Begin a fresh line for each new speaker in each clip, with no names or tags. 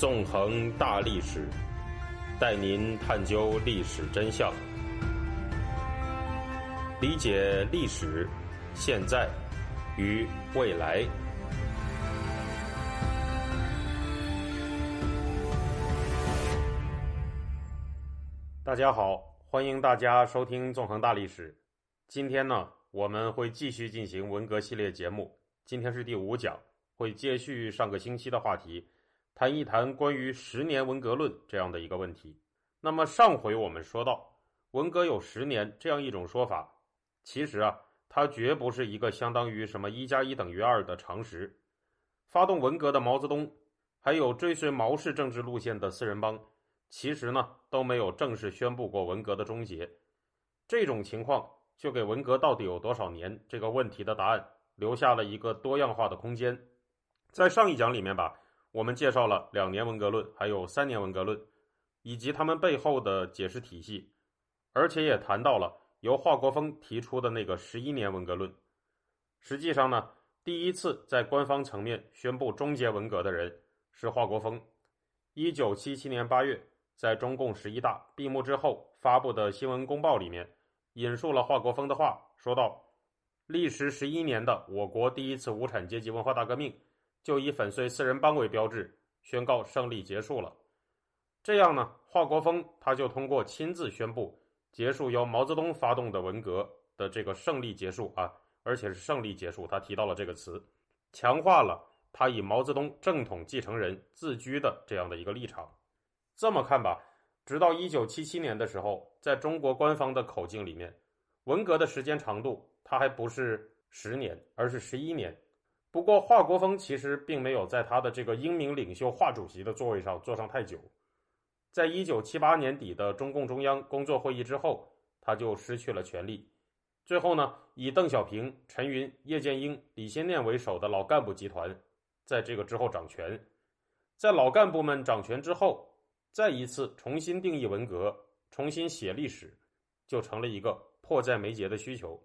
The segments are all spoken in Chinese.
纵横大历史，带您探究历史真相，理解历史、现在与未来。大家好，欢迎大家收听《纵横大历史》。今天呢，我们会继续进行文革系列节目。今天是第五讲，会接续上个星期的话题，谈一谈关于十年文革论这样的一个问题。那么上回我们说到，文革有十年这样一种说法，其实啊，它绝不是一个相当于什么一加一等于二的常识。发动文革的毛泽东，还有追随毛氏政治路线的四人帮。其实呢，都没有正式宣布过文革的终结。这种情况就给文革到底有多少年这个问题的答案留下了一个多样化的空间。在上一讲里面吧，我们介绍了两年文革论，还有三年文革论，以及他们背后的解释体系，而且也谈到了由华国锋提出的那个十一年文革论。实际上呢，第一次在官方层面宣布终结文革的人是华国锋。一九七七年八月。在中共十一大闭幕之后发布的新闻公报里面，引述了华国锋的话，说道：“历时十一年的我国第一次无产阶级文化大革命，就以粉碎四人帮为标志，宣告胜利结束了。这样呢，华国锋他就通过亲自宣布结束由毛泽东发动的文革的这个胜利结束啊，而且是胜利结束，他提到了这个词，强化了他以毛泽东正统继承人自居的这样的一个立场。”这么看吧，直到一九七七年的时候，在中国官方的口径里面，文革的时间长度它还不是十年，而是十一年。不过华国锋其实并没有在他的这个英明领袖华主席的座位上坐上太久，在一九七八年底的中共中央工作会议之后，他就失去了权力。最后呢，以邓小平、陈云、叶剑英、李先念为首的老干部集团，在这个之后掌权。在老干部们掌权之后。再一次重新定义文革，重新写历史，就成了一个迫在眉睫的需求。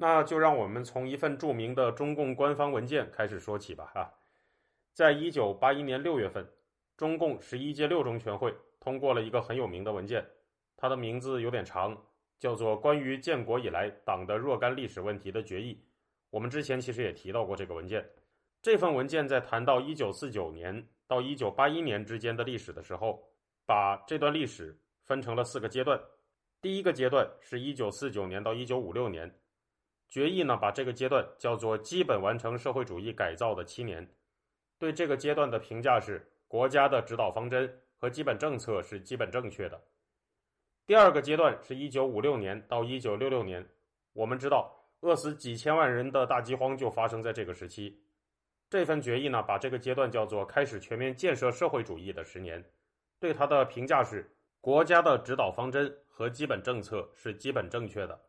那就让我们从一份著名的中共官方文件开始说起吧。啊，在一九八一年六月份，中共十一届六中全会通过了一个很有名的文件，它的名字有点长，叫做《关于建国以来党的若干历史问题的决议》。我们之前其实也提到过这个文件。这份文件在谈到一九四九年到一九八一年之间的历史的时候。把这段历史分成了四个阶段，第一个阶段是一九四九年到一九五六年，决议呢把这个阶段叫做基本完成社会主义改造的七年，对这个阶段的评价是国家的指导方针和基本政策是基本正确的。第二个阶段是一九五六年到一九六六年，我们知道饿死几千万人的大饥荒就发生在这个时期，这份决议呢把这个阶段叫做开始全面建设社会主义的十年。对他的评价是：国家的指导方针和基本政策是基本正确的，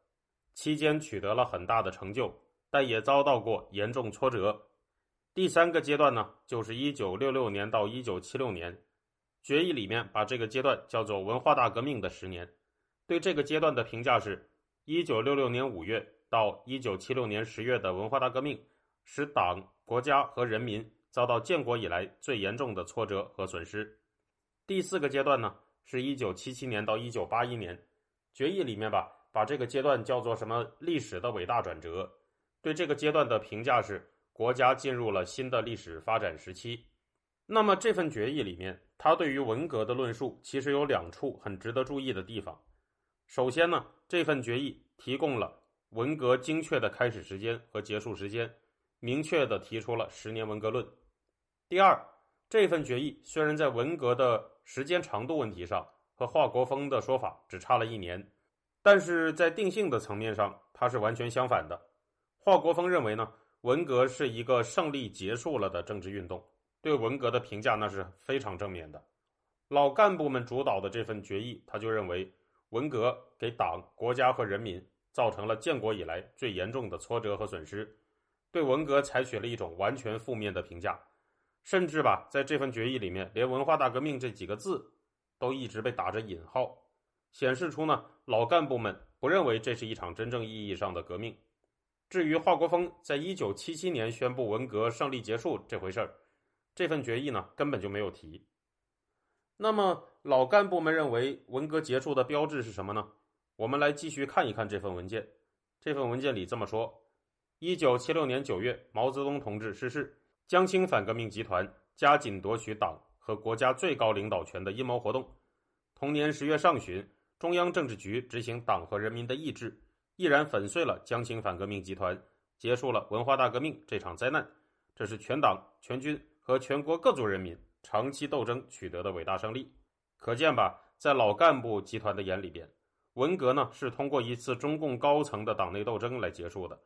期间取得了很大的成就，但也遭到过严重挫折。第三个阶段呢，就是一九六六年到一九七六年，决议里面把这个阶段叫做文化大革命的十年。对这个阶段的评价是：一九六六年五月到一九七六年十月的文化大革命，使党、国家和人民遭到建国以来最严重的挫折和损失。第四个阶段呢，是一九七七年到一九八一年，决议里面吧，把这个阶段叫做什么历史的伟大转折。对这个阶段的评价是，国家进入了新的历史发展时期。那么这份决议里面，他对于文革的论述其实有两处很值得注意的地方。首先呢，这份决议提供了文革精确的开始时间和结束时间，明确的提出了十年文革论。第二。这份决议虽然在文革的时间长度问题上和华国锋的说法只差了一年，但是在定性的层面上，它是完全相反的。华国锋认为呢，文革是一个胜利结束了的政治运动，对文革的评价那是非常正面的。老干部们主导的这份决议，他就认为文革给党、国家和人民造成了建国以来最严重的挫折和损失，对文革采取了一种完全负面的评价。甚至吧，在这份决议里面，连“文化大革命”这几个字都一直被打着引号，显示出呢老干部们不认为这是一场真正意义上的革命。至于华国锋在一九七七年宣布文革胜利结束这回事儿，这份决议呢根本就没有提。那么老干部们认为文革结束的标志是什么呢？我们来继续看一看这份文件。这份文件里这么说：一九七六年九月，毛泽东同志逝世，江青反革命集团加紧夺取党和国家最高领导权的阴谋活动。同年十月上旬，中央政治局执行党和人民的意志，毅然粉碎了江青反革命集团，结束了文化大革命这场灾难。这是全党全军和全国各族人民。长期斗争取得的伟大胜利，可见吧，在老干部集团的眼里边，文革呢是通过一次中共高层的党内斗争来结束的。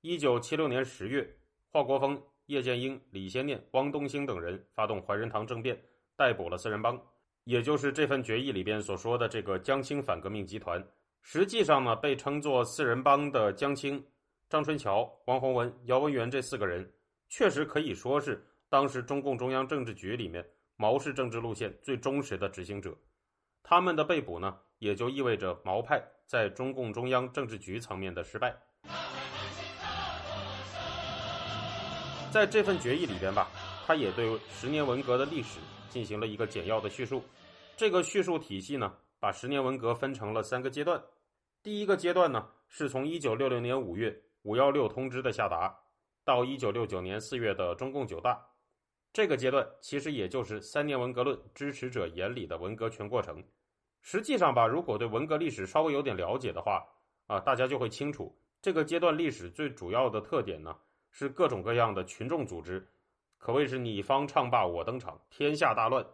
一九七六年十月，华国锋、叶剑英、李先念、汪东兴等人发动怀仁堂政变，逮捕了四人帮，也就是这份决议里边所说的这个江青反革命集团。实际上呢，被称作四人帮的江青、张春桥、王洪文、姚文元这四个人，确实可以说是。当时中共中央政治局里面毛氏政治路线最忠实的执行者，他们的被捕呢，也就意味着毛派在中共中央政治局层面的失败。在这份决议里边吧，他也对十年文革的历史进行了一个简要的叙述。这个叙述体系呢，把十年文革分成了三个阶段。第一个阶段呢，是从一九六六年五月五幺六通知的下达，到一九六九年四月的中共九大。这个阶段其实也就是三年文革论支持者眼里的文革全过程。实际上吧，如果对文革历史稍微有点了解的话，啊，大家就会清楚，这个阶段历史最主要的特点呢，是各种各样的群众组织，可谓是你方唱罢我登场，天下大乱，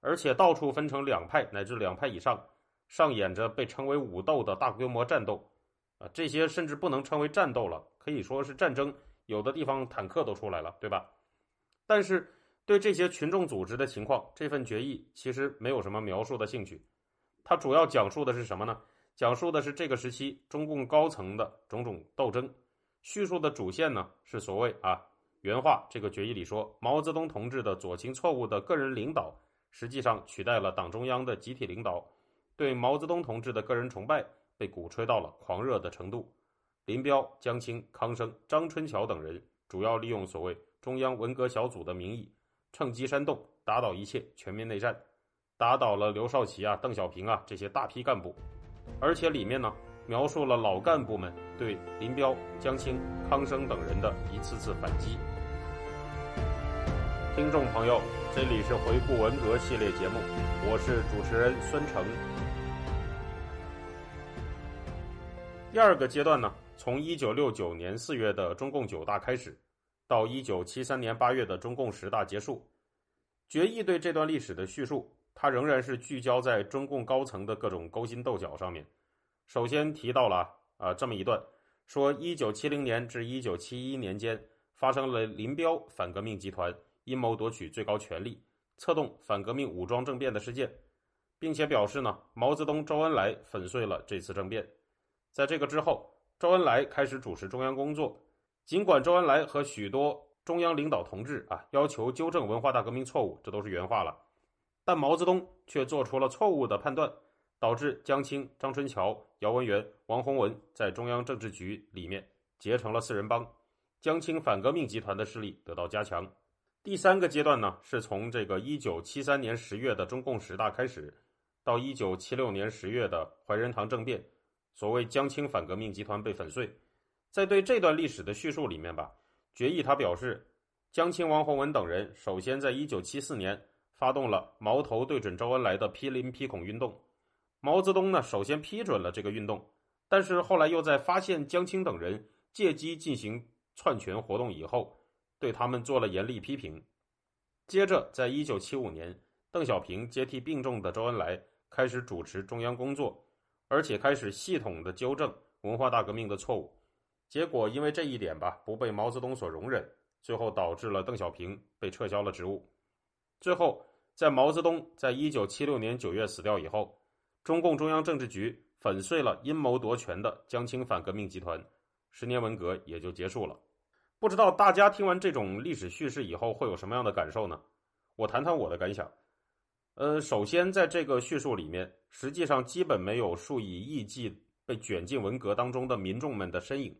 而且到处分成两派乃至两派以上，上演着被称为武斗的大规模战斗。啊，这些甚至不能称为战斗了，可以说是战争，有的地方坦克都出来了，对吧？但是。对这些群众组织的情况，这份决议其实没有什么描述的兴趣。它主要讲述的是什么呢？讲述的是这个时期中共高层的种种斗争。叙述的主线呢是所谓啊原话，这个决议里说，毛泽东同志的左倾错误的个人领导，实际上取代了党中央的集体领导，对毛泽东同志的个人崇拜被鼓吹到了狂热的程度。林彪、江青、康生、张春桥等人主要利用所谓中央文革小组的名义。趁机煽动，打倒一切，全面内战，打倒了刘少奇啊、邓小平啊这些大批干部，而且里面呢描述了老干部们对林彪、江青、康生等人的一次次反击。听众朋友，这里是回顾文革系列节目，我是主持人孙成。第二个阶段呢，从一九六九年四月的中共九大开始。到一九七三年八月的中共十大结束，决议对这段历史的叙述，它仍然是聚焦在中共高层的各种勾心斗角上面。首先提到了啊这么一段，说一九七零年至一九七一年间发生了林彪反革命集团阴谋夺取最高权力、策动反革命武装政变的事件，并且表示呢，毛泽东、周恩来粉碎了这次政变。在这个之后，周恩来开始主持中央工作。尽管周恩来和许多中央领导同志啊要求纠正文化大革命错误，这都是原话了，但毛泽东却做出了错误的判断，导致江青、张春桥、姚文元、王洪文在中央政治局里面结成了四人帮，江青反革命集团的势力得到加强。第三个阶段呢，是从这个一九七三年十月的中共十大开始，到一九七六年十月的怀仁堂政变，所谓江青反革命集团被粉碎。在对这段历史的叙述里面吧，决议他表示，江青、王洪文等人首先在一九七四年发动了矛头对准周恩来的批林批孔运动，毛泽东呢首先批准了这个运动，但是后来又在发现江青等人借机进行篡权活动以后，对他们做了严厉批评。接着，在一九七五年，邓小平接替病重的周恩来，开始主持中央工作，而且开始系统的纠正文化大革命的错误。结果因为这一点吧，不被毛泽东所容忍，最后导致了邓小平被撤销了职务。最后，在毛泽东在一九七六年九月死掉以后，中共中央政治局粉碎了阴谋夺权的江青反革命集团，十年文革也就结束了。不知道大家听完这种历史叙事以后会有什么样的感受呢？我谈谈我的感想。呃，首先在这个叙述里面，实际上基本没有数以亿计被卷进文革当中的民众们的身影。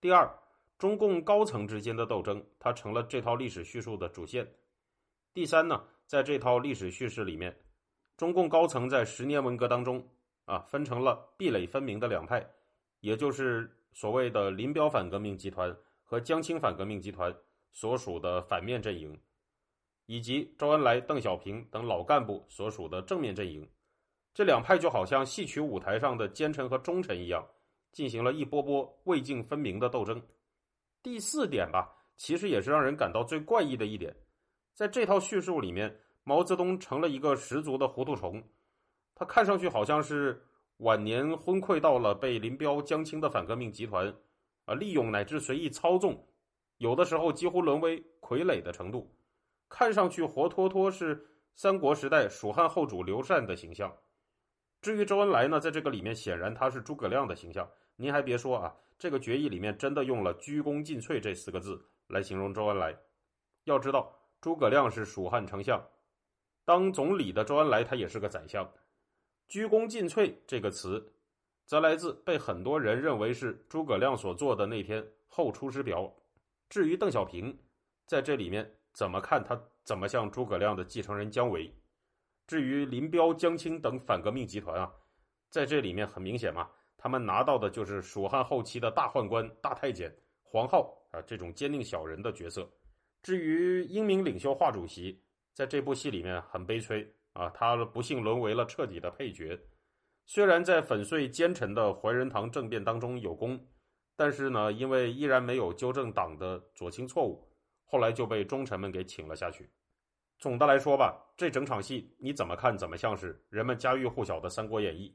第二，中共高层之间的斗争，它成了这套历史叙述的主线。第三呢，在这套历史叙事里面，中共高层在十年文革当中啊，分成了壁垒分明的两派，也就是所谓的林彪反革命集团和江青反革命集团所属的反面阵营，以及周恩来、邓小平等老干部所属的正面阵营。这两派就好像戏曲舞台上的奸臣和忠臣一样，进行了一波波未竟分明的斗争。第四点吧，其实也是让人感到最怪异的一点。在这套叙述里面，毛泽东成了一个十足的糊涂虫，他看上去好像是晚年昏聩到了被林彪、江青的反革命集团啊利用乃至随意操纵，有的时候几乎沦为傀儡的程度，看上去活脱脱是三国时代蜀汉后主刘禅的形象。至于周恩来呢，在这个里面显然他是诸葛亮的形象。您还别说啊，这个决议里面真的用了“鞠躬尽瘁”这四个字来形容周恩来。要知道。诸葛亮是蜀汉丞相，当总理的周恩来他也是个宰相。鞠躬尽瘁这个词，则来自被很多人认为是诸葛亮所做的那篇《后出师表》。至于邓小平，在这里面怎么看他怎么像诸葛亮的继承人姜维。至于林彪、江青等反革命集团啊，在这里面很明显嘛，他们拿到的就是蜀汉后期的大宦官、大太监、皇后啊这种奸佞小人的角色。至于英明领袖华主席，在这部戏里面很悲催啊，他不幸沦为了彻底的配角。虽然在粉碎奸臣的怀仁堂政变当中有功，但是呢，因为依然没有纠正党的左倾错误，后来就被忠臣们给请了下去。总的来说吧，这整场戏你怎么看，怎么像是人们家喻户晓的《三国演义》？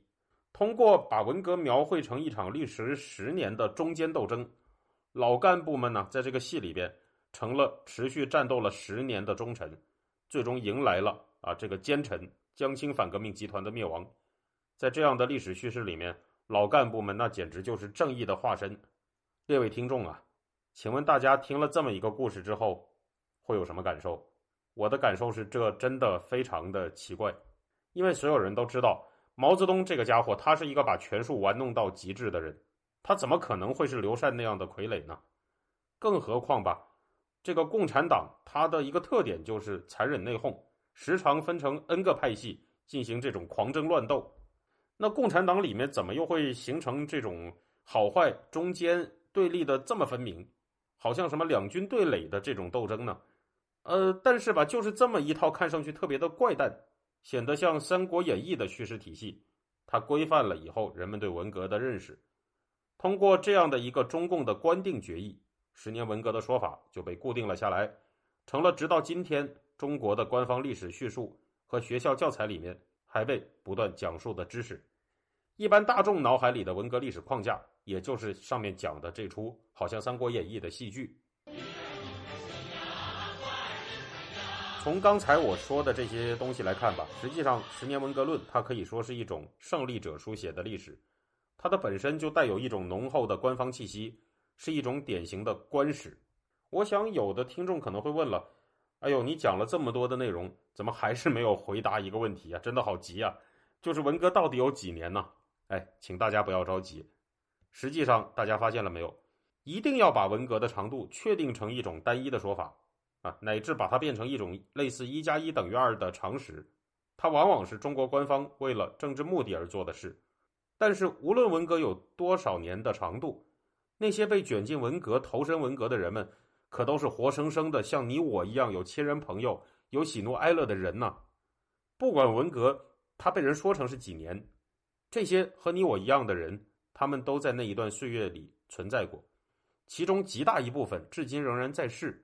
通过把文革描绘成一场历时十年的中间斗争，老干部们呢，在这个戏里边。成了持续战斗了十年的忠臣，最终迎来了啊这个奸臣江青反革命集团的灭亡。在这样的历史叙事里面，老干部们那简直就是正义的化身。列位听众啊，请问大家听了这么一个故事之后，会有什么感受？我的感受是，这真的非常的奇怪，因为所有人都知道，毛泽东这个家伙，他是一个把权术玩弄到极致的人，他怎么可能会是刘禅那样的傀儡呢？更何况吧。这个共产党，它的一个特点就是残忍内讧，时常分成 N 个派系进行这种狂争乱斗。那共产党里面怎么又会形成这种好坏、中间对立的这么分明，好像什么两军对垒的这种斗争呢？呃，但是吧，就是这么一套看上去特别的怪诞，显得像《三国演义》的叙事体系，它规范了以后人们对文革的认识。通过这样的一个中共的官定决议。十年文革的说法就被固定了下来，成了直到今天中国的官方历史叙述和学校教材里面还被不断讲述的知识。一般大众脑海里的文革历史框架，也就是上面讲的这出好像《三国演义》的戏剧。从刚才我说的这些东西来看吧，实际上《十年文革论》它可以说是一种胜利者书写的历史，它的本身就带有一种浓厚的官方气息。是一种典型的官史。我想有的听众可能会问了：“哎呦，你讲了这么多的内容，怎么还是没有回答一个问题啊？真的好急啊！就是文革到底有几年呢？”哎，请大家不要着急。实际上，大家发现了没有？一定要把文革的长度确定成一种单一的说法啊，乃至把它变成一种类似一加一等于二的常识，它往往是中国官方为了政治目的而做的事。但是，无论文革有多少年的长度，那些被卷进文革、投身文革的人们，可都是活生生的像你我一样有亲人朋友、有喜怒哀乐的人呐。不管文革他被人说成是几年，这些和你我一样的人，他们都在那一段岁月里存在过，其中极大一部分至今仍然在世。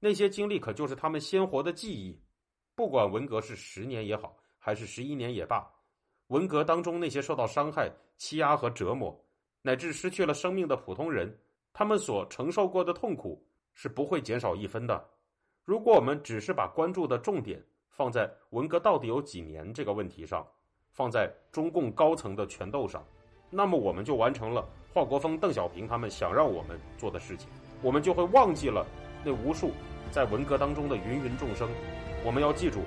那些经历可就是他们鲜活的记忆。不管文革是十年也好，还是十一年也罢，文革当中那些受到伤害、欺压和折磨。乃至失去了生命的普通人，他们所承受过的痛苦是不会减少一分的。如果我们只是把关注的重点放在文革到底有几年这个问题上，放在中共高层的权斗上，那么我们就完成了华国锋、邓小平他们想让我们做的事情，我们就会忘记了那无数在文革当中的芸芸众生。我们要记住，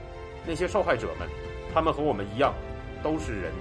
那些受害者们，他们和我们一样，都是人。